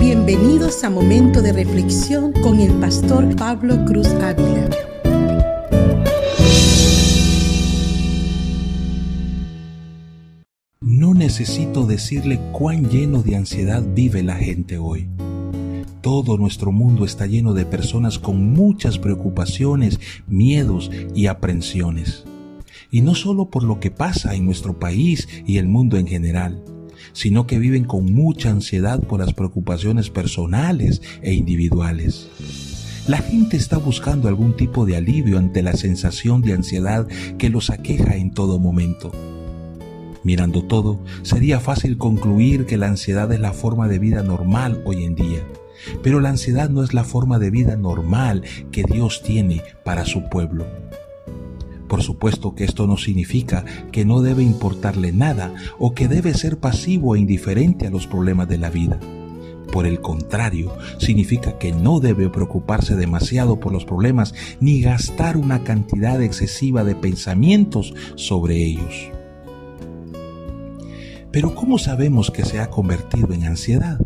Bienvenidos a Momento de Reflexión con el pastor Pablo Cruz Ávila. No necesito decirle cuán lleno de ansiedad vive la gente hoy. Todo nuestro mundo está lleno de personas con muchas preocupaciones, miedos y aprensiones. Y no solo por lo que pasa en nuestro país y el mundo en general, sino que viven con mucha ansiedad por las preocupaciones personales e individuales. La gente está buscando algún tipo de alivio ante la sensación de ansiedad que los aqueja en todo momento. Mirando todo, sería fácil concluir que la ansiedad es la forma de vida normal hoy en día. Pero la ansiedad no es la forma de vida normal que Dios tiene para su pueblo. Por supuesto que esto no significa que no debe importarle nada o que debe ser pasivo e indiferente a los problemas de la vida. Por el contrario, significa que no debe preocuparse demasiado por los problemas ni gastar una cantidad excesiva de pensamientos sobre ellos. Pero ¿cómo sabemos que se ha convertido en ansiedad?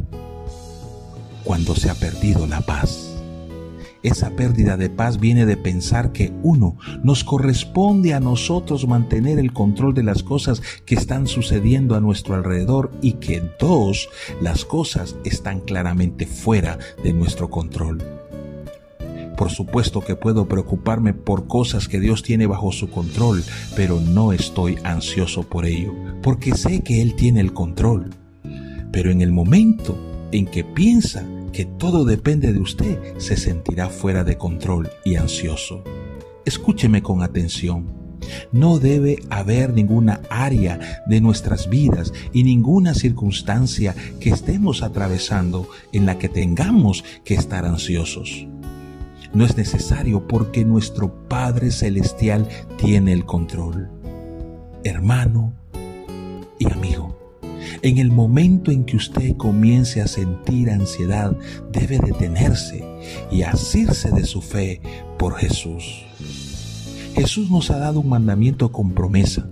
cuando se ha perdido la paz. Esa pérdida de paz viene de pensar que uno, nos corresponde a nosotros mantener el control de las cosas que están sucediendo a nuestro alrededor y que dos, las cosas están claramente fuera de nuestro control. Por supuesto que puedo preocuparme por cosas que Dios tiene bajo su control, pero no estoy ansioso por ello, porque sé que Él tiene el control. Pero en el momento en que piensa que todo depende de usted, se sentirá fuera de control y ansioso. Escúcheme con atención. No debe haber ninguna área de nuestras vidas y ninguna circunstancia que estemos atravesando en la que tengamos que estar ansiosos. No es necesario porque nuestro Padre Celestial tiene el control. Hermano y amigo, en el momento en que usted comience a sentir ansiedad, debe detenerse y asirse de su fe por Jesús. Jesús nos ha dado un mandamiento con promesa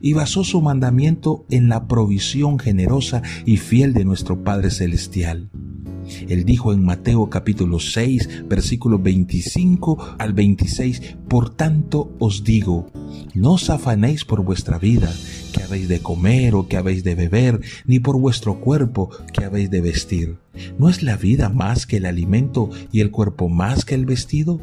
y basó su mandamiento en la provisión generosa y fiel de nuestro Padre Celestial. Él dijo en Mateo capítulo 6, versículos 25 al 26, Por tanto os digo, no os afanéis por vuestra vida, que habéis de comer o que habéis de beber, ni por vuestro cuerpo, que habéis de vestir. ¿No es la vida más que el alimento y el cuerpo más que el vestido?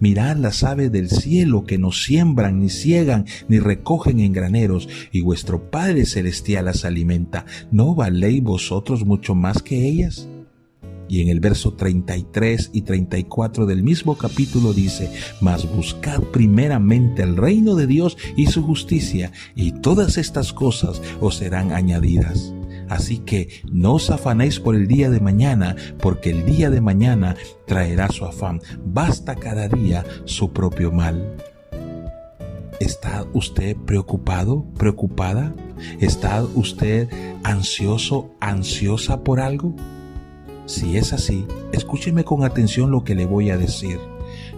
Mirad las aves del cielo que no siembran, ni ciegan, ni recogen en graneros, y vuestro Padre Celestial las alimenta. ¿No valéis vosotros mucho más que ellas? Y en el verso 33 y 34 del mismo capítulo dice, mas buscad primeramente el reino de Dios y su justicia, y todas estas cosas os serán añadidas. Así que no os afanéis por el día de mañana, porque el día de mañana traerá su afán. Basta cada día su propio mal. ¿Está usted preocupado, preocupada? ¿Está usted ansioso, ansiosa por algo? Si es así, escúcheme con atención lo que le voy a decir.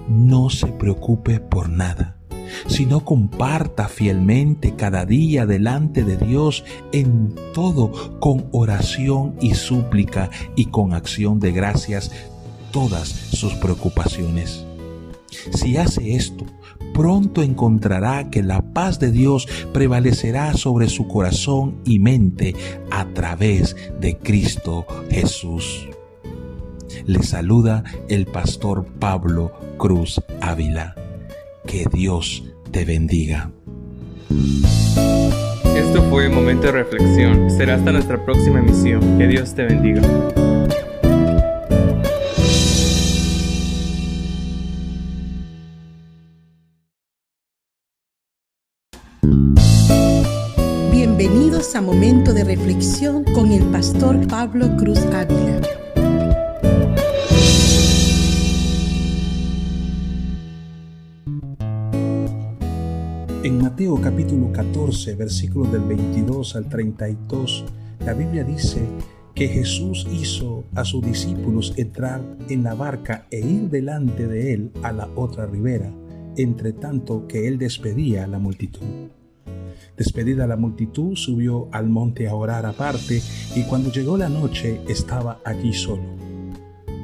No se preocupe por nada, sino comparta fielmente cada día delante de Dios en todo con oración y súplica y con acción de gracias todas sus preocupaciones. Si hace esto, pronto encontrará que la paz de Dios prevalecerá sobre su corazón y mente a través de Cristo Jesús. Le saluda el pastor Pablo Cruz Ávila. Que Dios te bendiga. Esto fue Momento de Reflexión. Será hasta nuestra próxima emisión. Que Dios te bendiga. Bienvenidos a Momento de Reflexión con el pastor Pablo Cruz Ávila. En Mateo capítulo 14, versículos del 22 al 32, la Biblia dice que Jesús hizo a sus discípulos entrar en la barca e ir delante de él a la otra ribera, entre tanto que él despedía a la multitud. Despedida la multitud, subió al monte a orar aparte y cuando llegó la noche estaba allí solo.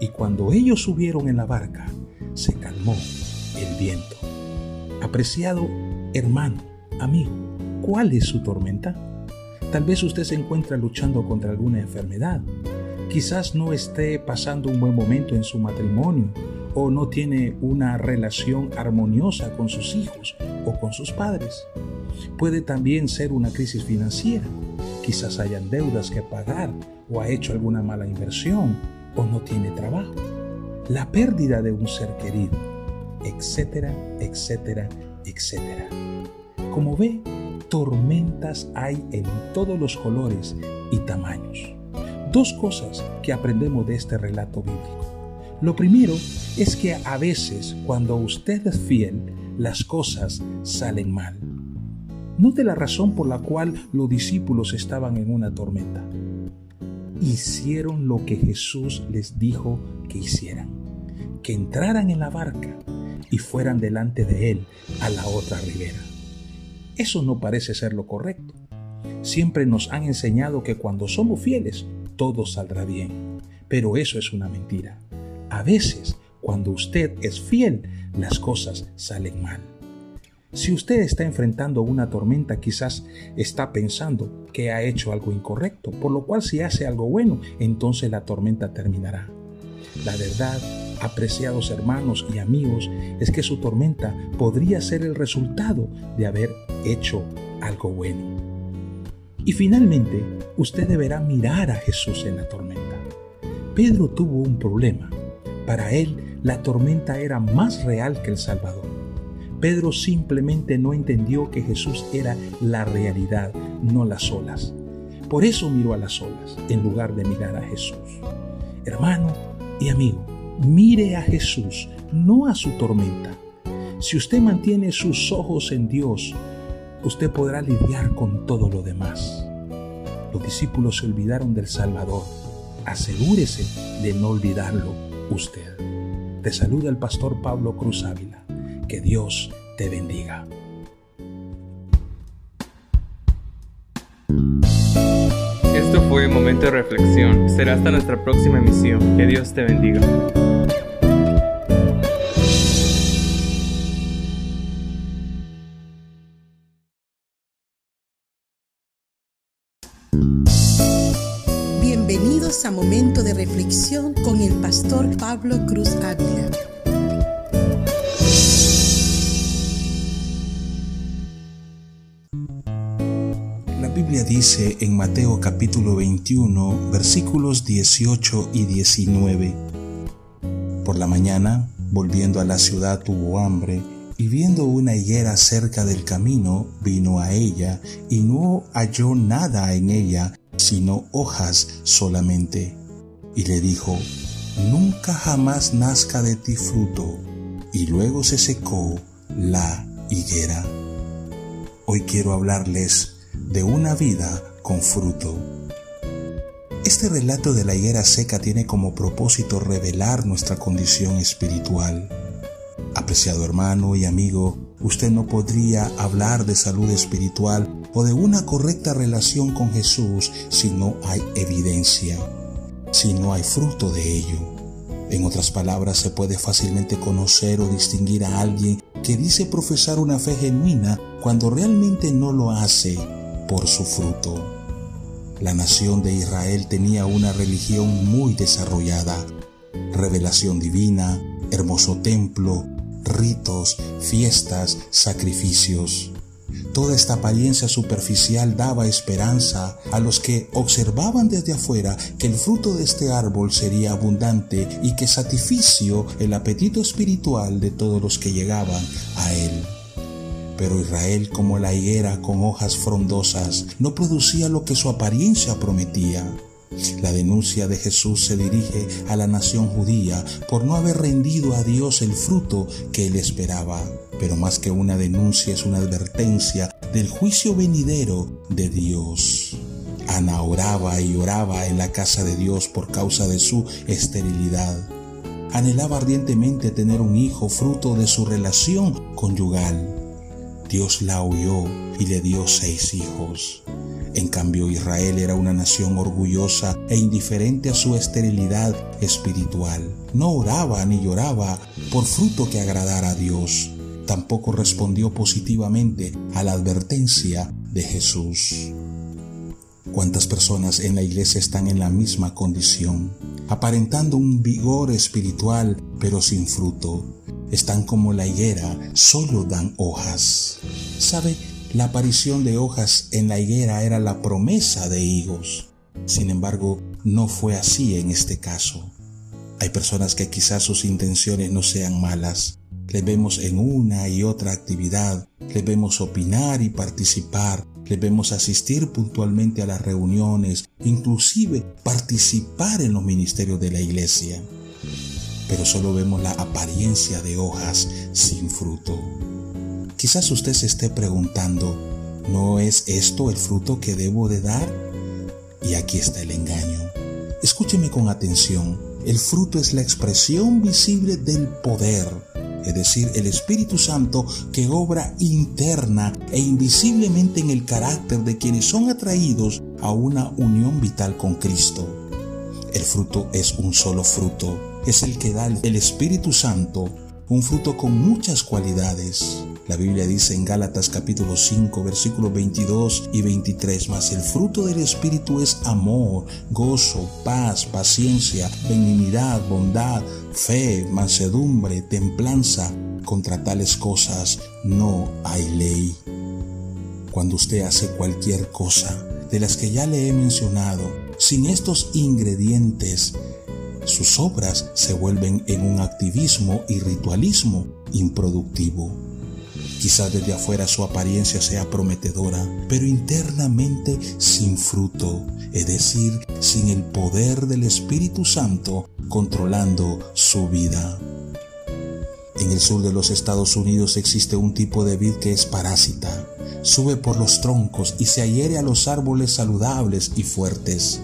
Y cuando ellos subieron en la barca, se calmó el viento. Apreciado hermano, amigo, ¿cuál es su tormenta? Tal vez usted se encuentra luchando contra alguna enfermedad. Quizás no esté pasando un buen momento en su matrimonio o no tiene una relación armoniosa con sus hijos o con sus padres. Puede también ser una crisis financiera. Quizás hayan deudas que pagar o ha hecho alguna mala inversión o no tiene trabajo. La pérdida de un ser querido, etcétera, etcétera, etcétera. Como ve, tormentas hay en todos los colores y tamaños. Dos cosas que aprendemos de este relato bíblico. Lo primero es que a veces cuando usted es fiel, las cosas salen mal. Note la razón por la cual los discípulos estaban en una tormenta. Hicieron lo que Jesús les dijo que hicieran, que entraran en la barca y fueran delante de Él a la otra ribera. Eso no parece ser lo correcto. Siempre nos han enseñado que cuando somos fieles, todo saldrá bien. Pero eso es una mentira. A veces, cuando usted es fiel, las cosas salen mal. Si usted está enfrentando una tormenta, quizás está pensando que ha hecho algo incorrecto, por lo cual si hace algo bueno, entonces la tormenta terminará. La verdad, apreciados hermanos y amigos, es que su tormenta podría ser el resultado de haber hecho algo bueno. Y finalmente, usted deberá mirar a Jesús en la tormenta. Pedro tuvo un problema para él, la tormenta era más real que el Salvador. Pedro simplemente no entendió que Jesús era la realidad, no las olas. Por eso miró a las olas en lugar de mirar a Jesús. Hermano y amigo, mire a Jesús, no a su tormenta. Si usted mantiene sus ojos en Dios, usted podrá lidiar con todo lo demás. Los discípulos se olvidaron del Salvador. Asegúrese de no olvidarlo usted. Te saluda el pastor Pablo Cruz Ávila. Que Dios te bendiga. Esto fue Momento de Reflexión. Será hasta nuestra próxima emisión. Que Dios te bendiga. Bienvenidos a Momento de Reflexión con el pastor Pablo Cruz dice en Mateo capítulo 21 versículos 18 y 19. Por la mañana, volviendo a la ciudad, tuvo hambre y viendo una higuera cerca del camino, vino a ella y no halló nada en ella sino hojas solamente. Y le dijo, Nunca jamás nazca de ti fruto. Y luego se secó la higuera. Hoy quiero hablarles de una vida con fruto. Este relato de la higuera seca tiene como propósito revelar nuestra condición espiritual. Apreciado hermano y amigo, usted no podría hablar de salud espiritual o de una correcta relación con Jesús si no hay evidencia, si no hay fruto de ello. En otras palabras, se puede fácilmente conocer o distinguir a alguien que dice profesar una fe genuina cuando realmente no lo hace por su fruto. La nación de Israel tenía una religión muy desarrollada, revelación divina, hermoso templo, ritos, fiestas, sacrificios. Toda esta apariencia superficial daba esperanza a los que observaban desde afuera que el fruto de este árbol sería abundante y que satisficio el apetito espiritual de todos los que llegaban a él. Pero Israel, como la higuera con hojas frondosas, no producía lo que su apariencia prometía. La denuncia de Jesús se dirige a la nación judía por no haber rendido a Dios el fruto que él esperaba. Pero más que una denuncia es una advertencia del juicio venidero de Dios. Ana oraba y oraba en la casa de Dios por causa de su esterilidad. Anhelaba ardientemente tener un hijo fruto de su relación conyugal. Dios la oyó y le dio seis hijos. En cambio, Israel era una nación orgullosa e indiferente a su esterilidad espiritual. No oraba ni lloraba por fruto que agradara a Dios. Tampoco respondió positivamente a la advertencia de Jesús. ¿Cuántas personas en la iglesia están en la misma condición, aparentando un vigor espiritual pero sin fruto? Están como la higuera, solo dan hojas. ¿Sabe? La aparición de hojas en la higuera era la promesa de higos. Sin embargo, no fue así en este caso. Hay personas que quizás sus intenciones no sean malas. Les vemos en una y otra actividad, les vemos opinar y participar, les vemos asistir puntualmente a las reuniones, inclusive participar en los ministerios de la iglesia. Pero solo vemos la apariencia de hojas sin fruto. Quizás usted se esté preguntando, ¿no es esto el fruto que debo de dar? Y aquí está el engaño. Escúcheme con atención. El fruto es la expresión visible del poder, es decir, el Espíritu Santo que obra interna e invisiblemente en el carácter de quienes son atraídos a una unión vital con Cristo. El fruto es un solo fruto, es el que da el Espíritu Santo, un fruto con muchas cualidades. La Biblia dice en Gálatas capítulo 5 versículos 22 y 23, mas el fruto del Espíritu es amor, gozo, paz, paciencia, benignidad, bondad, fe, mansedumbre, templanza. Contra tales cosas no hay ley. Cuando usted hace cualquier cosa de las que ya le he mencionado, sin estos ingredientes, sus obras se vuelven en un activismo y ritualismo improductivo. Quizás desde afuera su apariencia sea prometedora, pero internamente sin fruto, es decir, sin el poder del Espíritu Santo controlando su vida. En el sur de los Estados Unidos existe un tipo de vid que es parásita. Sube por los troncos y se adhiere a los árboles saludables y fuertes.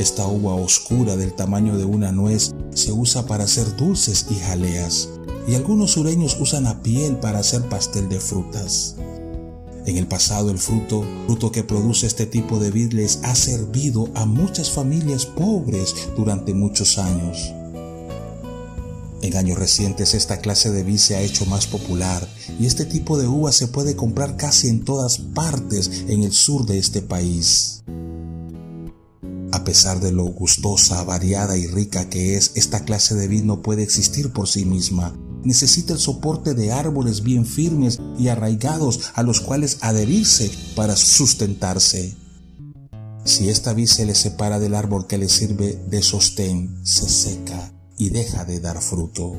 Esta uva oscura del tamaño de una nuez se usa para hacer dulces y jaleas y algunos sureños usan la piel para hacer pastel de frutas. En el pasado el fruto, fruto que produce este tipo de vid les ha servido a muchas familias pobres durante muchos años. En años recientes esta clase de vid se ha hecho más popular y este tipo de uva se puede comprar casi en todas partes en el sur de este país. A pesar de lo gustosa, variada y rica que es, esta clase de vid no puede existir por sí misma, necesita el soporte de árboles bien firmes y arraigados a los cuales adherirse para sustentarse. Si esta vid se le separa del árbol que le sirve de sostén, se seca y deja de dar fruto.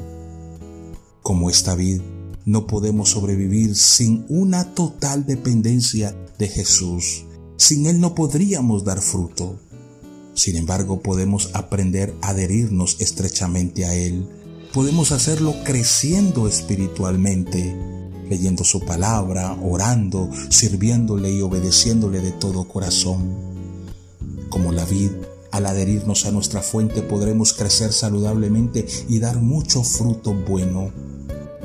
Como esta vid, no podemos sobrevivir sin una total dependencia de Jesús. Sin Él no podríamos dar fruto. Sin embargo, podemos aprender a adherirnos estrechamente a Él podemos hacerlo creciendo espiritualmente, leyendo su palabra, orando, sirviéndole y obedeciéndole de todo corazón. Como la vid, al adherirnos a nuestra fuente podremos crecer saludablemente y dar mucho fruto bueno.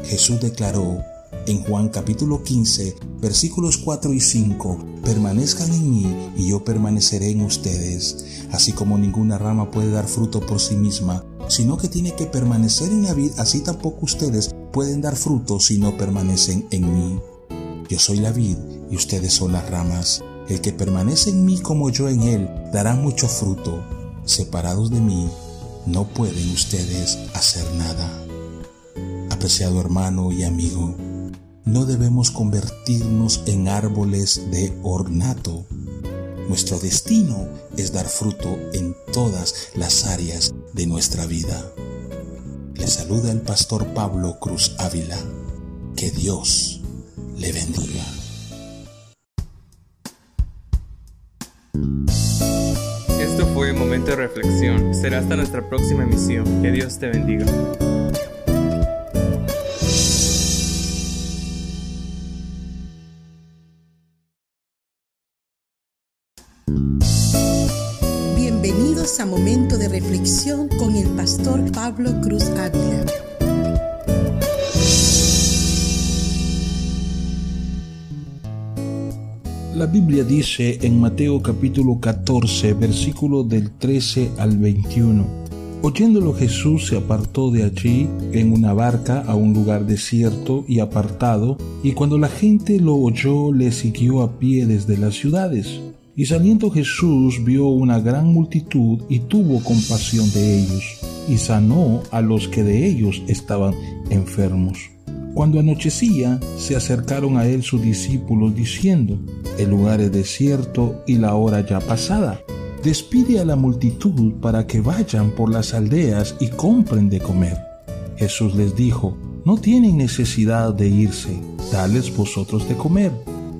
Jesús declaró en Juan capítulo 15, versículos 4 y 5, permanezcan en mí y yo permaneceré en ustedes, así como ninguna rama puede dar fruto por sí misma, sino que tiene que permanecer en la vid, así tampoco ustedes pueden dar fruto si no permanecen en mí. Yo soy la vid y ustedes son las ramas. El que permanece en mí como yo en él dará mucho fruto. Separados de mí, no pueden ustedes hacer nada. Apreciado hermano y amigo, no debemos convertirnos en árboles de ornato. Nuestro destino es dar fruto en todas las áreas de nuestra vida. Le saluda el pastor Pablo Cruz Ávila. Que Dios le bendiga. Esto fue Momento de Reflexión. Será hasta nuestra próxima emisión. Que Dios te bendiga. A Momento de Reflexión con el pastor Pablo Cruz Ávila. La Biblia dice en Mateo capítulo 14, versículo del 13 al 21. Oyéndolo Jesús se apartó de allí en una barca a un lugar desierto y apartado, y cuando la gente lo oyó le siguió a pie desde las ciudades. Y saliendo Jesús vio una gran multitud y tuvo compasión de ellos, y sanó a los que de ellos estaban enfermos. Cuando anochecía, se acercaron a él sus discípulos diciendo, El lugar es desierto y la hora ya pasada. Despide a la multitud para que vayan por las aldeas y compren de comer. Jesús les dijo, No tienen necesidad de irse, dales vosotros de comer.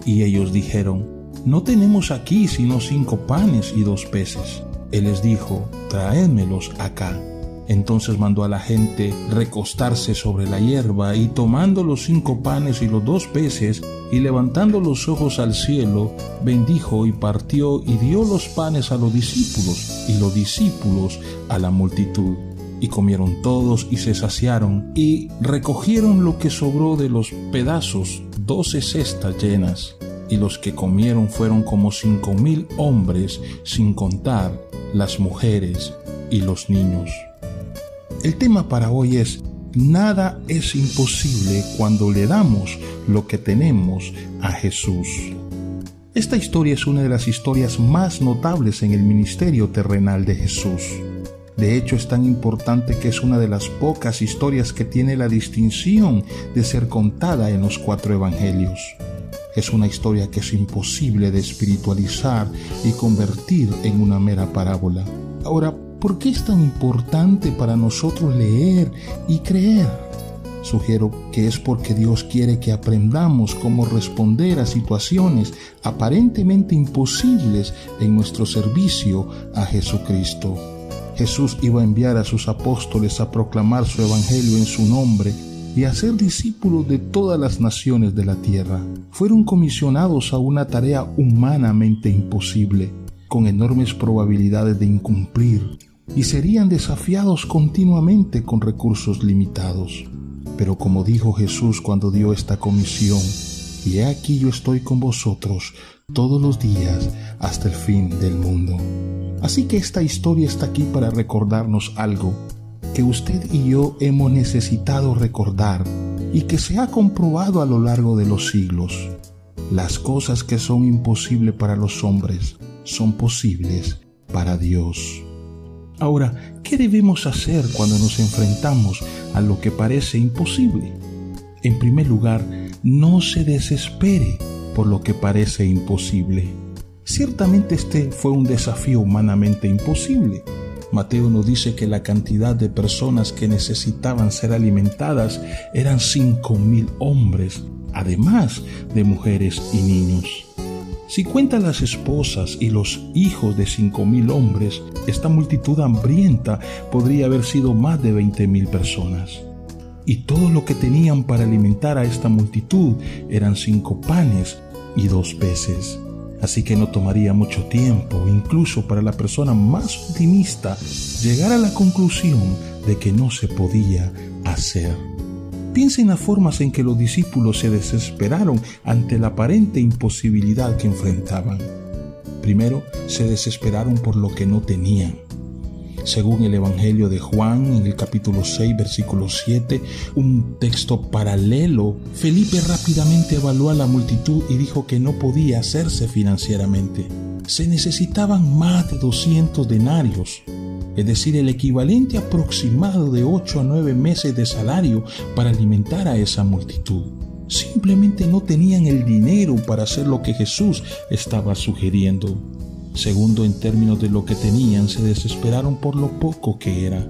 Y ellos dijeron, no tenemos aquí sino cinco panes y dos peces. Él les dijo, traédmelos acá. Entonces mandó a la gente recostarse sobre la hierba y tomando los cinco panes y los dos peces y levantando los ojos al cielo, bendijo y partió y dio los panes a los discípulos y los discípulos a la multitud. Y comieron todos y se saciaron y recogieron lo que sobró de los pedazos, doce cestas llenas y los que comieron fueron como cinco mil hombres, sin contar las mujeres y los niños. El tema para hoy es, nada es imposible cuando le damos lo que tenemos a Jesús. Esta historia es una de las historias más notables en el ministerio terrenal de Jesús. De hecho, es tan importante que es una de las pocas historias que tiene la distinción de ser contada en los cuatro evangelios. Es una historia que es imposible de espiritualizar y convertir en una mera parábola. Ahora, ¿por qué es tan importante para nosotros leer y creer? Sugiero que es porque Dios quiere que aprendamos cómo responder a situaciones aparentemente imposibles en nuestro servicio a Jesucristo. Jesús iba a enviar a sus apóstoles a proclamar su evangelio en su nombre y a ser discípulos de todas las naciones de la tierra. Fueron comisionados a una tarea humanamente imposible, con enormes probabilidades de incumplir, y serían desafiados continuamente con recursos limitados. Pero como dijo Jesús cuando dio esta comisión, y he aquí yo estoy con vosotros todos los días hasta el fin del mundo. Así que esta historia está aquí para recordarnos algo que usted y yo hemos necesitado recordar y que se ha comprobado a lo largo de los siglos. Las cosas que son imposibles para los hombres son posibles para Dios. Ahora, ¿qué debemos hacer cuando nos enfrentamos a lo que parece imposible? En primer lugar, no se desespere por lo que parece imposible. Ciertamente este fue un desafío humanamente imposible Mateo nos dice que la cantidad de personas que necesitaban ser alimentadas eran cinco mil hombres, además de mujeres y niños. Si cuentan las esposas y los hijos de cinco mil hombres, esta multitud hambrienta podría haber sido más de veinte mil personas. Y todo lo que tenían para alimentar a esta multitud eran cinco panes y dos peces. Así que no tomaría mucho tiempo, incluso para la persona más optimista, llegar a la conclusión de que no se podía hacer. Piensa en las formas en que los discípulos se desesperaron ante la aparente imposibilidad que enfrentaban. Primero, se desesperaron por lo que no tenían. Según el Evangelio de Juan en el capítulo 6, versículo 7, un texto paralelo, Felipe rápidamente evaluó a la multitud y dijo que no podía hacerse financieramente. Se necesitaban más de 200 denarios, es decir, el equivalente aproximado de 8 a 9 meses de salario para alimentar a esa multitud. Simplemente no tenían el dinero para hacer lo que Jesús estaba sugiriendo. Segundo, en términos de lo que tenían, se desesperaron por lo poco que era.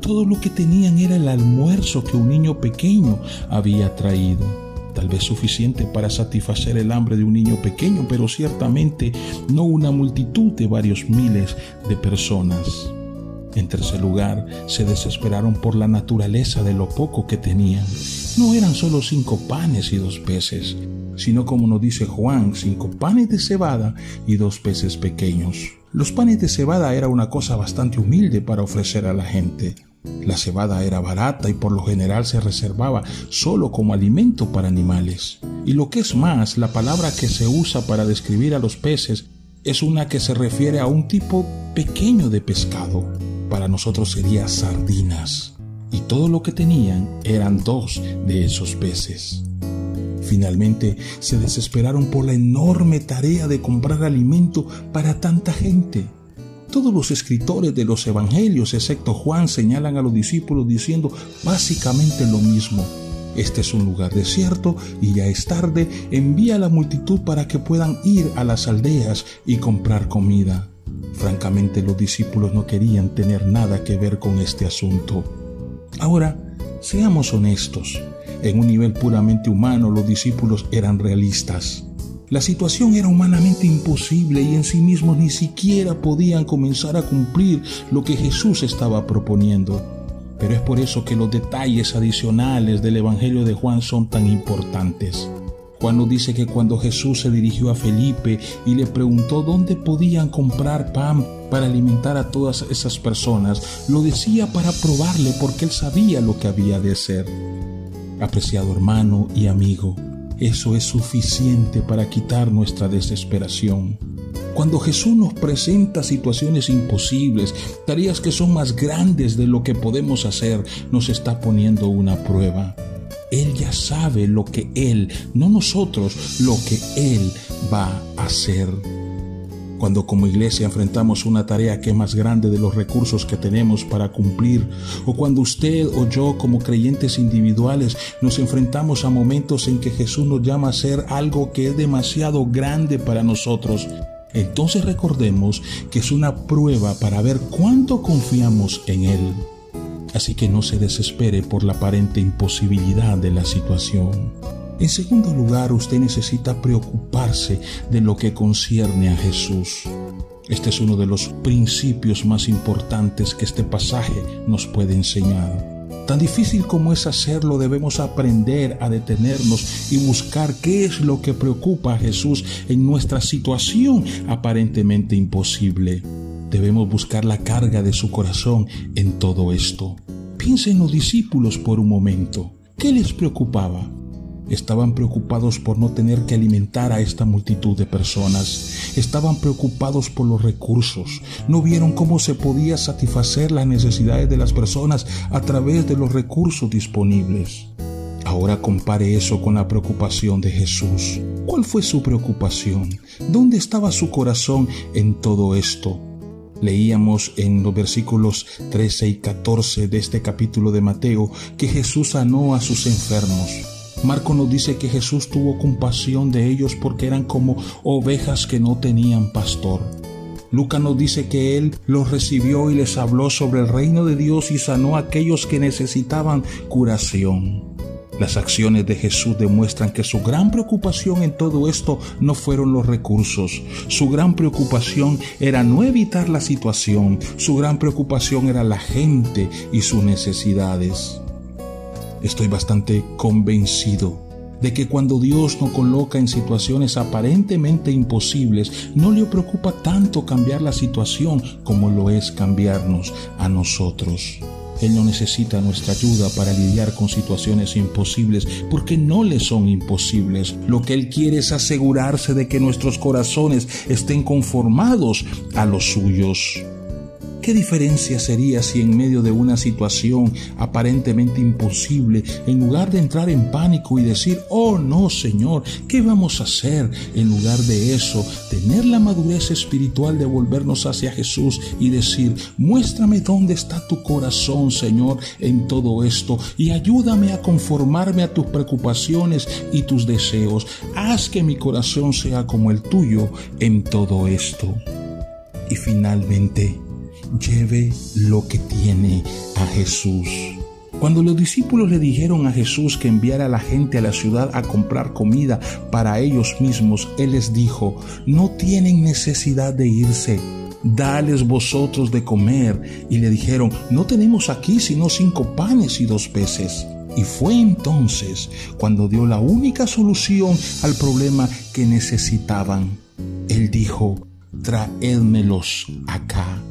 Todo lo que tenían era el almuerzo que un niño pequeño había traído. Tal vez suficiente para satisfacer el hambre de un niño pequeño, pero ciertamente no una multitud de varios miles de personas. En tercer lugar, se desesperaron por la naturaleza de lo poco que tenían. No eran solo cinco panes y dos peces, sino como nos dice Juan, cinco panes de cebada y dos peces pequeños. Los panes de cebada era una cosa bastante humilde para ofrecer a la gente. La cebada era barata y por lo general se reservaba solo como alimento para animales. Y lo que es más, la palabra que se usa para describir a los peces es una que se refiere a un tipo pequeño de pescado. Para nosotros sería sardinas. Y todo lo que tenían eran dos de esos peces. Finalmente se desesperaron por la enorme tarea de comprar alimento para tanta gente. Todos los escritores de los evangelios, excepto Juan, señalan a los discípulos diciendo básicamente lo mismo. Este es un lugar desierto y ya es tarde, envía a la multitud para que puedan ir a las aldeas y comprar comida. Francamente los discípulos no querían tener nada que ver con este asunto. Ahora, seamos honestos. En un nivel puramente humano, los discípulos eran realistas. La situación era humanamente imposible y en sí mismos ni siquiera podían comenzar a cumplir lo que Jesús estaba proponiendo. Pero es por eso que los detalles adicionales del Evangelio de Juan son tan importantes. Juan nos dice que cuando Jesús se dirigió a Felipe y le preguntó dónde podían comprar pan para alimentar a todas esas personas, lo decía para probarle porque él sabía lo que había de hacer. Apreciado hermano y amigo, eso es suficiente para quitar nuestra desesperación. Cuando Jesús nos presenta situaciones imposibles, tareas que son más grandes de lo que podemos hacer, nos está poniendo una prueba. Él ya sabe lo que Él, no nosotros, lo que Él va a hacer. Cuando como iglesia enfrentamos una tarea que es más grande de los recursos que tenemos para cumplir, o cuando usted o yo como creyentes individuales nos enfrentamos a momentos en que Jesús nos llama a hacer algo que es demasiado grande para nosotros, entonces recordemos que es una prueba para ver cuánto confiamos en Él. Así que no se desespere por la aparente imposibilidad de la situación. En segundo lugar, usted necesita preocuparse de lo que concierne a Jesús. Este es uno de los principios más importantes que este pasaje nos puede enseñar. Tan difícil como es hacerlo, debemos aprender a detenernos y buscar qué es lo que preocupa a Jesús en nuestra situación aparentemente imposible. Debemos buscar la carga de su corazón en todo esto. Piensen en los discípulos por un momento. ¿Qué les preocupaba? Estaban preocupados por no tener que alimentar a esta multitud de personas. Estaban preocupados por los recursos. No vieron cómo se podía satisfacer las necesidades de las personas a través de los recursos disponibles. Ahora compare eso con la preocupación de Jesús. ¿Cuál fue su preocupación? ¿Dónde estaba su corazón en todo esto? Leíamos en los versículos 13 y 14 de este capítulo de Mateo que Jesús sanó a sus enfermos Marco nos dice que Jesús tuvo compasión de ellos porque eran como ovejas que no tenían pastor. Lucas nos dice que Él los recibió y les habló sobre el reino de Dios y sanó a aquellos que necesitaban curación. Las acciones de Jesús demuestran que su gran preocupación en todo esto no fueron los recursos. Su gran preocupación era no evitar la situación. Su gran preocupación era la gente y sus necesidades. Estoy bastante convencido de que cuando Dios nos coloca en situaciones aparentemente imposibles, no le preocupa tanto cambiar la situación como lo es cambiarnos a nosotros. Él no necesita nuestra ayuda para lidiar con situaciones imposibles porque no le son imposibles. Lo que Él quiere es asegurarse de que nuestros corazones estén conformados a los suyos. ¿Qué diferencia sería si en medio de una situación aparentemente imposible, en lugar de entrar en pánico y decir, oh no, Señor, ¿qué vamos a hacer? En lugar de eso, tener la madurez espiritual de volvernos hacia Jesús y decir, muéstrame dónde está tu corazón, Señor, en todo esto y ayúdame a conformarme a tus preocupaciones y tus deseos. Haz que mi corazón sea como el tuyo en todo esto. Y finalmente, lleve lo que tiene a Jesús. Cuando los discípulos le dijeron a Jesús que enviara a la gente a la ciudad a comprar comida para ellos mismos, Él les dijo, no tienen necesidad de irse, dales vosotros de comer. Y le dijeron, no tenemos aquí sino cinco panes y dos peces. Y fue entonces cuando dio la única solución al problema que necesitaban. Él dijo, traédmelos acá.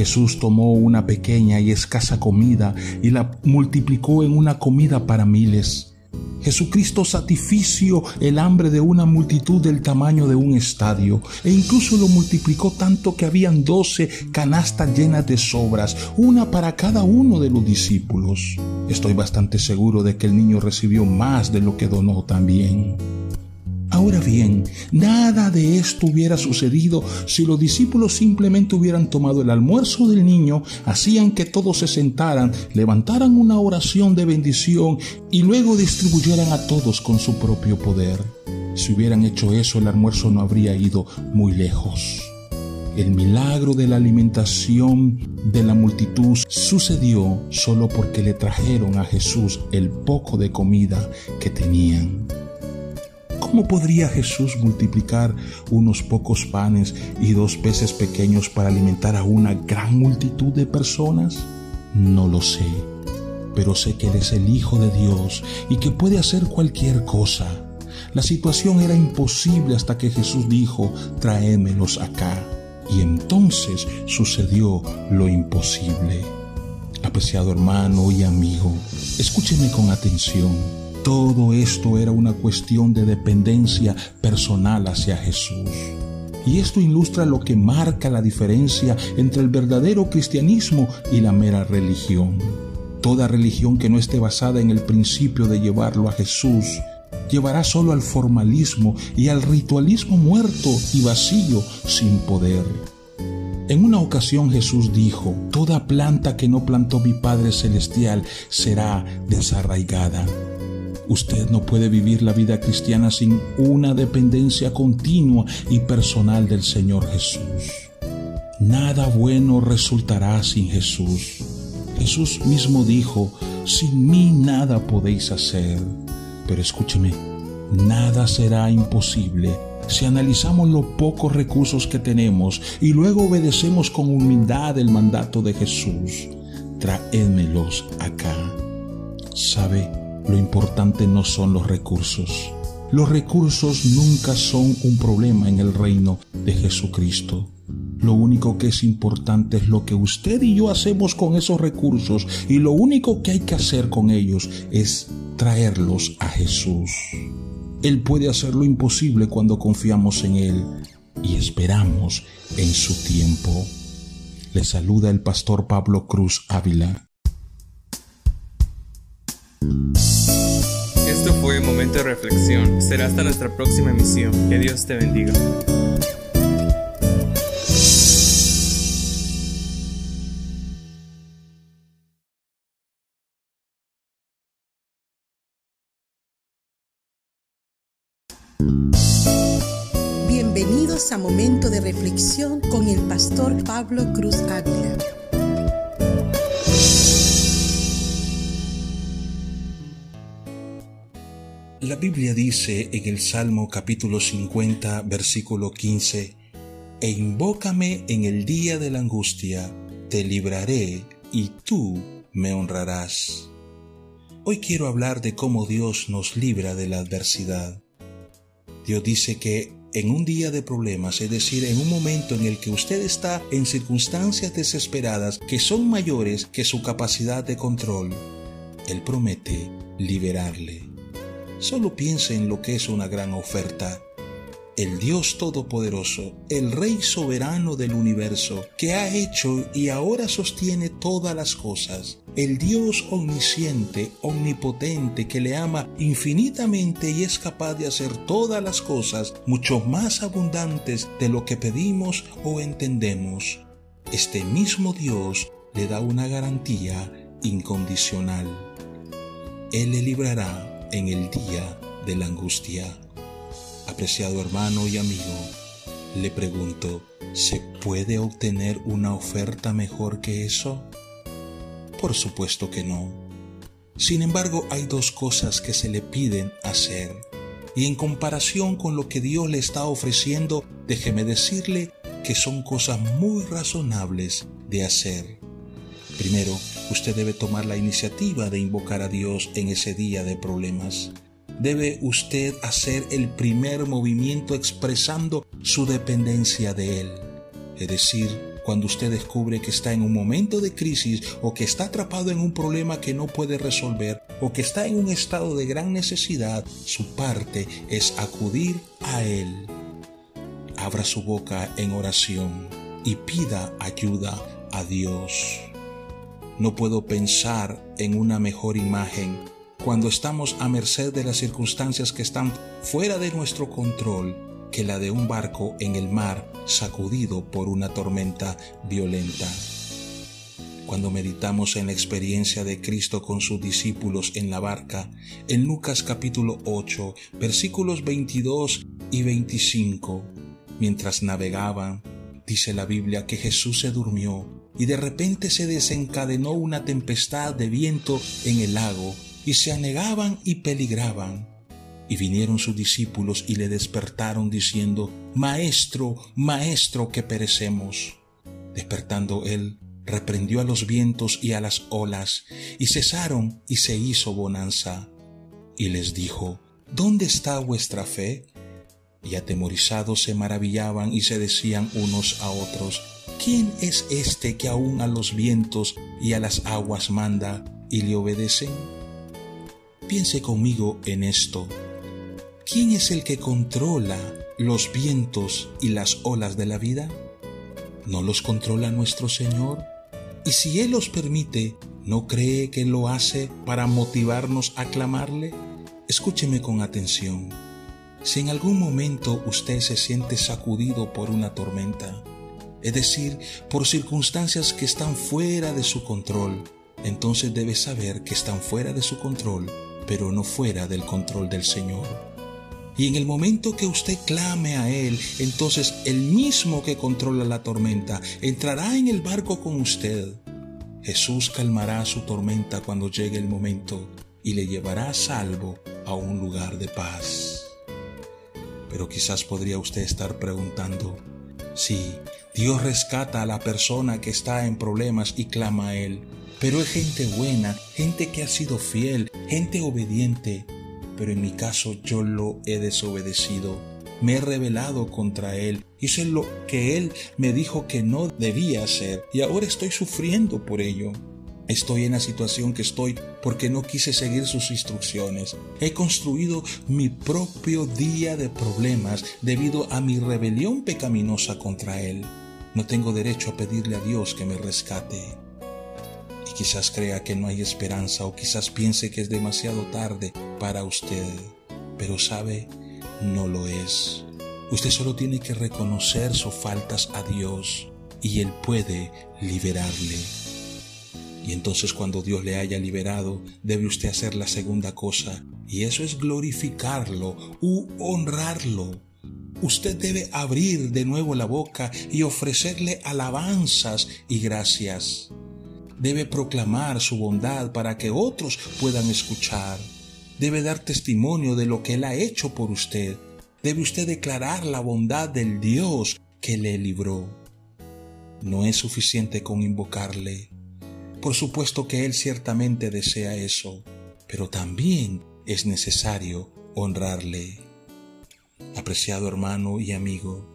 Jesús tomó una pequeña y escasa comida y la multiplicó en una comida para miles. Jesucristo satisfició el hambre de una multitud del tamaño de un estadio e incluso lo multiplicó tanto que habían doce canastas llenas de sobras, una para cada uno de los discípulos. Estoy bastante seguro de que el niño recibió más de lo que donó también. Ahora bien, nada de esto hubiera sucedido si los discípulos simplemente hubieran tomado el almuerzo del niño, hacían que todos se sentaran, levantaran una oración de bendición y luego distribuyeran a todos con su propio poder. Si hubieran hecho eso, el almuerzo no habría ido muy lejos. El milagro de la alimentación de la multitud sucedió solo porque le trajeron a Jesús el poco de comida que tenían. ¿Cómo podría Jesús multiplicar unos pocos panes y dos peces pequeños para alimentar a una gran multitud de personas? No lo sé, pero sé que Él es el Hijo de Dios y que puede hacer cualquier cosa. La situación era imposible hasta que Jesús dijo, tráemelos acá. Y entonces sucedió lo imposible. Apreciado hermano y amigo, escúcheme con atención. Todo esto era una cuestión de dependencia personal hacia Jesús. Y esto ilustra lo que marca la diferencia entre el verdadero cristianismo y la mera religión. Toda religión que no esté basada en el principio de llevarlo a Jesús llevará solo al formalismo y al ritualismo muerto y vacío sin poder. En una ocasión Jesús dijo, Toda planta que no plantó mi Padre Celestial será desarraigada. Usted no puede vivir la vida cristiana sin una dependencia continua y personal del Señor Jesús. Nada bueno resultará sin Jesús. Jesús mismo dijo, sin mí nada podéis hacer. Pero escúcheme, nada será imposible si analizamos los pocos recursos que tenemos y luego obedecemos con humildad el mandato de Jesús. Traédmelos acá. ¿Sabe? Lo importante no son los recursos. Los recursos nunca son un problema en el reino de Jesucristo. Lo único que es importante es lo que usted y yo hacemos con esos recursos y lo único que hay que hacer con ellos es traerlos a Jesús. Él puede hacer lo imposible cuando confiamos en Él y esperamos en su tiempo. Le saluda el pastor Pablo Cruz Ávila. Esto fue Momento de Reflexión. Será hasta nuestra próxima emisión. Que Dios te bendiga. Bienvenidos a Momento de Reflexión con el pastor Pablo Cruz Ávila. La Biblia dice en el Salmo capítulo 50, versículo 15, E invócame en el día de la angustia, te libraré y tú me honrarás. Hoy quiero hablar de cómo Dios nos libra de la adversidad. Dios dice que en un día de problemas, es decir, en un momento en el que usted está en circunstancias desesperadas que son mayores que su capacidad de control, Él promete liberarle. Solo piense en lo que es una gran oferta. el Dios Todopoderoso, el Rey soberano del universo, que ha hecho y ahora sostiene todas las cosas, el Dios omnisciente, omnipotente, que le ama infinitamente y es capaz de hacer todas las cosas mucho más abundantes de lo que pedimos o entendemos. Este mismo Dios le da una garantía incondicional. Él le librará en el día de la angustia. Apreciado hermano y amigo, le pregunto, ¿se puede obtener una oferta mejor que eso? Por supuesto que no. Sin embargo, hay dos cosas que se le piden hacer. Y en comparación con lo que Dios le está ofreciendo, déjeme decirle que son cosas muy razonables de hacer. Primero, usted debe tomar la iniciativa de invocar a Dios en ese día de problemas debe usted hacer el primer movimiento expresando su dependencia de Él. Es decir, cuando usted descubre que está en un momento de crisis o que está atrapado en un problema que no puede resolver o que está en un estado de gran necesidad, su parte es acudir a Él. Abra su boca en oración y pida ayuda a Dios. No puedo pensar en una mejor imagen cuando estamos a merced de las circunstancias que están fuera de nuestro control que la de un barco en el mar sacudido por una tormenta violenta. Cuando meditamos en la experiencia de Cristo con sus discípulos en la barca, en Lucas capítulo 8, versículos 22 y 25, mientras navegaban, dice la Biblia que Jesús se durmió y de repente se desencadenó una tempestad de viento en el lago y se anegaban y peligraban. Y vinieron sus discípulos y le despertaron diciendo, Maestro, Maestro, que perecemos. Despertando él, reprendió a los vientos y a las olas, y cesaron y se hizo bonanza. Y les dijo, ¿Dónde está vuestra fe? Y atemorizados se maravillaban y se decían unos a otros, ¿quién es este que aún a los vientos y a las aguas manda y le obedecen? Piense conmigo en esto. ¿Quién es el que controla los vientos y las olas de la vida? ¿No los controla nuestro Señor? Y si Él los permite, ¿no cree que lo hace para motivarnos a clamarle? Escúcheme con atención. Si en algún momento usted se siente sacudido por una tormenta, es decir, por circunstancias que están fuera de su control, entonces debe saber que están fuera de su control pero no fuera del control del Señor. Y en el momento que usted clame a Él, entonces el mismo que controla la tormenta entrará en el barco con usted. Jesús calmará su tormenta cuando llegue el momento y le llevará a salvo a un lugar de paz. Pero quizás podría usted estar preguntando, si Dios rescata a la persona que está en problemas y clama a Él, pero es gente buena, gente que ha sido fiel, gente obediente. Pero en mi caso yo lo he desobedecido. Me he rebelado contra Él. Hice lo que Él me dijo que no debía hacer y ahora estoy sufriendo por ello. Estoy en la situación que estoy porque no quise seguir sus instrucciones. He construido mi propio día de problemas debido a mi rebelión pecaminosa contra Él. No tengo derecho a pedirle a Dios que me rescate y quizás crea que no hay esperanza o quizás piense que es demasiado tarde para usted, pero sabe, no lo es. Usted solo tiene que reconocer sus faltas a Dios y Él puede liberarle. Y entonces cuando Dios le haya liberado, debe usted hacer la segunda cosa, y eso es glorificarlo u honrarlo. Usted debe abrir de nuevo la boca y ofrecerle alabanzas y gracias debe proclamar su bondad para que otros puedan escuchar. Debe dar testimonio de lo que Él ha hecho por usted. Debe usted declarar la bondad del Dios que le libró. No es suficiente con invocarle. Por supuesto que Él ciertamente desea eso, pero también es necesario honrarle. Apreciado hermano y amigo,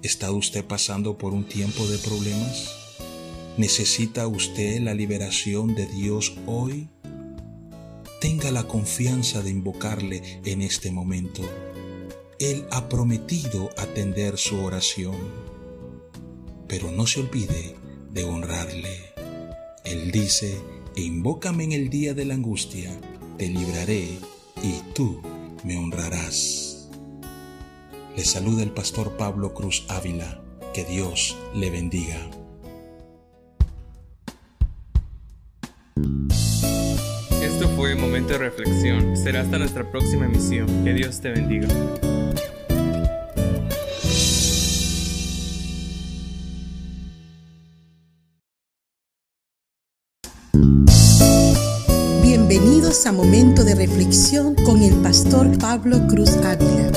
¿está usted pasando por un tiempo de problemas? ¿Necesita usted la liberación de Dios hoy? Tenga la confianza de invocarle en este momento. Él ha prometido atender su oración. Pero no se olvide de honrarle. Él dice, invócame en el día de la angustia, te libraré y tú me honrarás. Le saluda el pastor Pablo Cruz Ávila. Que Dios le bendiga. Esto fue Momento de Reflexión. Será hasta nuestra próxima emisión. Que Dios te bendiga. A Momento de Reflexión con el pastor Pablo Cruz Ávila.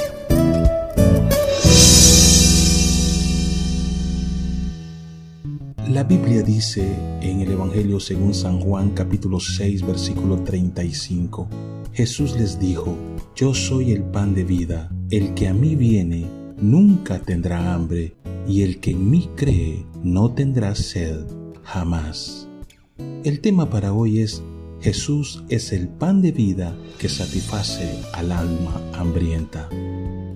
La Biblia dice en el Evangelio según San Juan capítulo 6 versículo 35, Jesús les dijo, Yo soy el pan de vida, el que a mí viene nunca tendrá hambre, y el que en mí cree no tendrá sed jamás. El tema para hoy es Jesús es el pan de vida que satisface al alma hambrienta.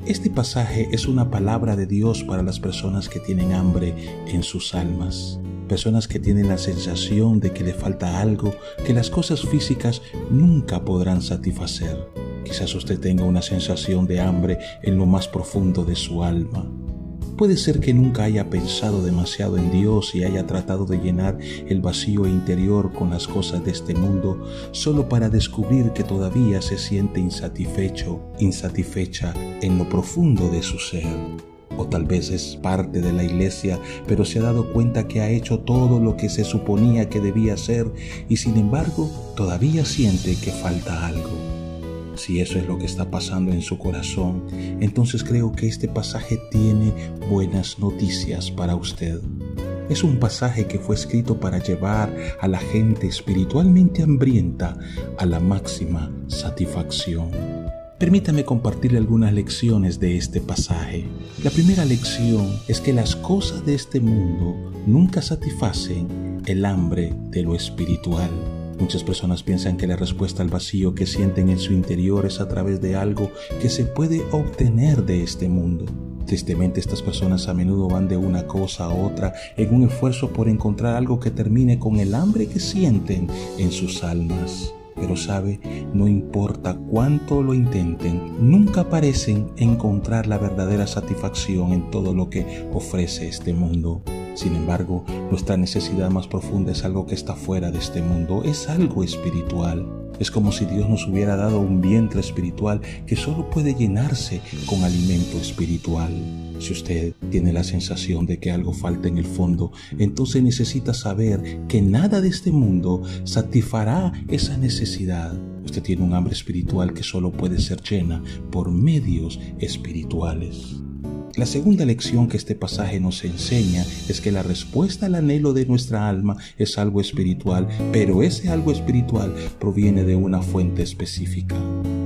Este pasaje es una palabra de Dios para las personas que tienen hambre en sus almas, personas que tienen la sensación de que le falta algo que las cosas físicas nunca podrán satisfacer. Quizás usted tenga una sensación de hambre en lo más profundo de su alma. Puede ser que nunca haya pensado demasiado en Dios y haya tratado de llenar el vacío interior con las cosas de este mundo solo para descubrir que todavía se siente insatisfecho, insatisfecha en lo profundo de su ser. O tal vez es parte de la iglesia, pero se ha dado cuenta que ha hecho todo lo que se suponía que debía hacer y sin embargo todavía siente que falta algo. Si eso es lo que está pasando en su corazón, entonces creo que este pasaje tiene buenas noticias para usted. Es un pasaje que fue escrito para llevar a la gente espiritualmente hambrienta a la máxima satisfacción. Permítame compartirle algunas lecciones de este pasaje. La primera lección es que las cosas de este mundo nunca satisfacen el hambre de lo espiritual. Muchas personas piensan que la respuesta al vacío que sienten en su interior es a través de algo que se puede obtener de este mundo. Tristemente estas personas a menudo van de una cosa a otra en un esfuerzo por encontrar algo que termine con el hambre que sienten en sus almas. Pero sabe, no importa cuánto lo intenten, nunca parecen encontrar la verdadera satisfacción en todo lo que ofrece este mundo. Sin embargo, nuestra necesidad más profunda es algo que está fuera de este mundo, es algo espiritual. Es como si Dios nos hubiera dado un vientre espiritual que solo puede llenarse con alimento espiritual. Si usted tiene la sensación de que algo falta en el fondo, entonces necesita saber que nada de este mundo satisfará esa necesidad. Usted tiene un hambre espiritual que solo puede ser llena por medios espirituales. La segunda lección que este pasaje nos enseña es que la respuesta al anhelo de nuestra alma es algo espiritual, pero ese algo espiritual proviene de una fuente específica.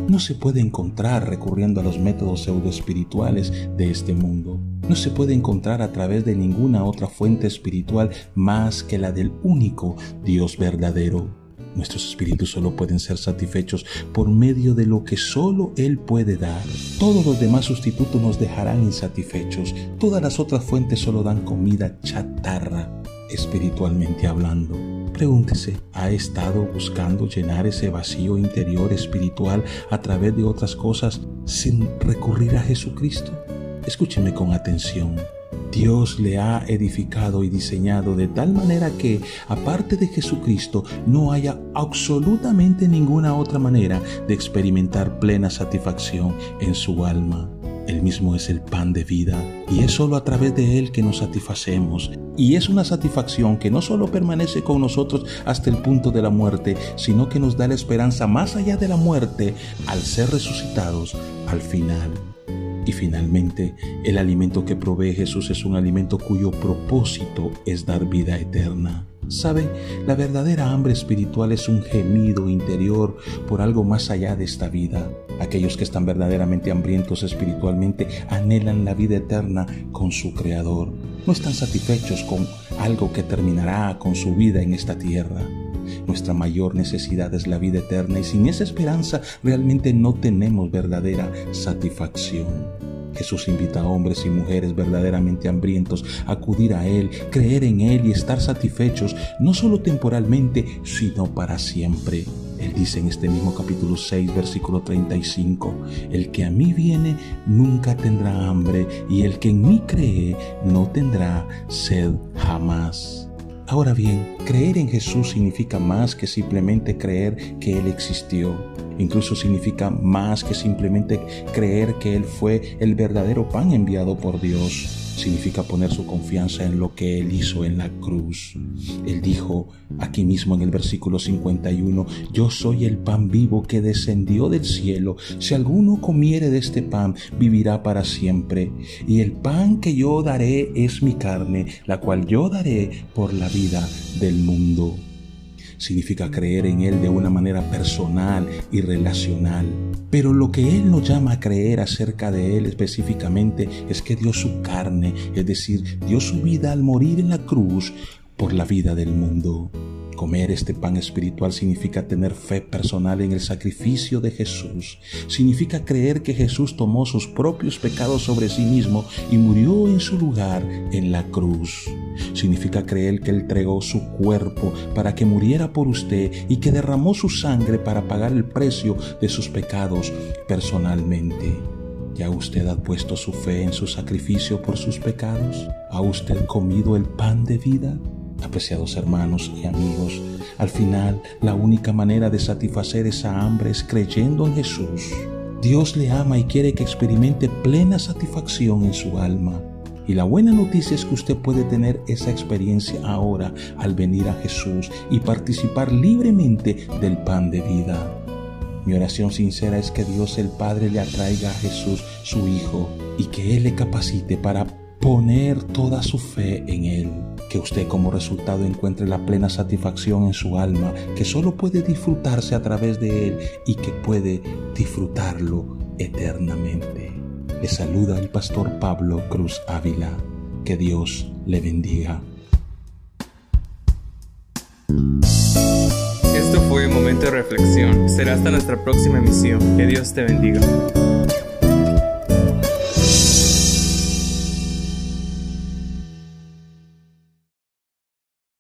No se puede encontrar recurriendo a los métodos pseudoespirituales de este mundo. No se puede encontrar a través de ninguna otra fuente espiritual más que la del único Dios verdadero. Nuestros espíritus solo pueden ser satisfechos por medio de lo que solo Él puede dar. Todos los demás sustitutos nos dejarán insatisfechos. Todas las otras fuentes solo dan comida chatarra, espiritualmente hablando. Pregúntese, ¿ha estado buscando llenar ese vacío interior espiritual a través de otras cosas sin recurrir a Jesucristo? Escúcheme con atención. Dios le ha edificado y diseñado de tal manera que, aparte de Jesucristo, no haya absolutamente ninguna otra manera de experimentar plena satisfacción en su alma. Él mismo es el pan de vida y es solo a través de Él que nos satisfacemos. Y es una satisfacción que no solo permanece con nosotros hasta el punto de la muerte, sino que nos da la esperanza más allá de la muerte al ser resucitados al final. Y finalmente, el alimento que provee Jesús es un alimento cuyo propósito es dar vida eterna. ¿Sabe? La verdadera hambre espiritual es un gemido interior por algo más allá de esta vida. Aquellos que están verdaderamente hambrientos espiritualmente anhelan la vida eterna con su Creador. No están satisfechos con algo que terminará con su vida en esta tierra. Nuestra mayor necesidad es la vida eterna y sin esa esperanza realmente no tenemos verdadera satisfacción. Jesús invita a hombres y mujeres verdaderamente hambrientos a acudir a Él, creer en Él y estar satisfechos, no solo temporalmente, sino para siempre. Él dice en este mismo capítulo 6, versículo 35, el que a mí viene nunca tendrá hambre y el que en mí cree no tendrá sed jamás. Ahora bien, creer en Jesús significa más que simplemente creer que Él existió. Incluso significa más que simplemente creer que Él fue el verdadero pan enviado por Dios significa poner su confianza en lo que Él hizo en la cruz. Él dijo aquí mismo en el versículo 51, yo soy el pan vivo que descendió del cielo. Si alguno comiere de este pan, vivirá para siempre. Y el pan que yo daré es mi carne, la cual yo daré por la vida del mundo significa creer en Él de una manera personal y relacional. Pero lo que Él nos llama a creer acerca de Él específicamente es que dio su carne, es decir, dio su vida al morir en la cruz por la vida del mundo. Comer este pan espiritual significa tener fe personal en el sacrificio de Jesús. Significa creer que Jesús tomó sus propios pecados sobre sí mismo y murió en su lugar en la cruz. Significa creer que Él entregó su cuerpo para que muriera por usted y que derramó su sangre para pagar el precio de sus pecados personalmente. ¿Ya usted ha puesto su fe en su sacrificio por sus pecados? ¿Ha usted comido el pan de vida? Apreciados hermanos y amigos, al final la única manera de satisfacer esa hambre es creyendo en Jesús. Dios le ama y quiere que experimente plena satisfacción en su alma. Y la buena noticia es que usted puede tener esa experiencia ahora al venir a Jesús y participar libremente del pan de vida. Mi oración sincera es que Dios el Padre le atraiga a Jesús, su Hijo, y que Él le capacite para poner toda su fe en Él que usted como resultado encuentre la plena satisfacción en su alma, que solo puede disfrutarse a través de Él y que puede disfrutarlo eternamente. Le saluda el pastor Pablo Cruz Ávila. Que Dios le bendiga. Esto fue Momento de Reflexión. Será hasta nuestra próxima emisión. Que Dios te bendiga.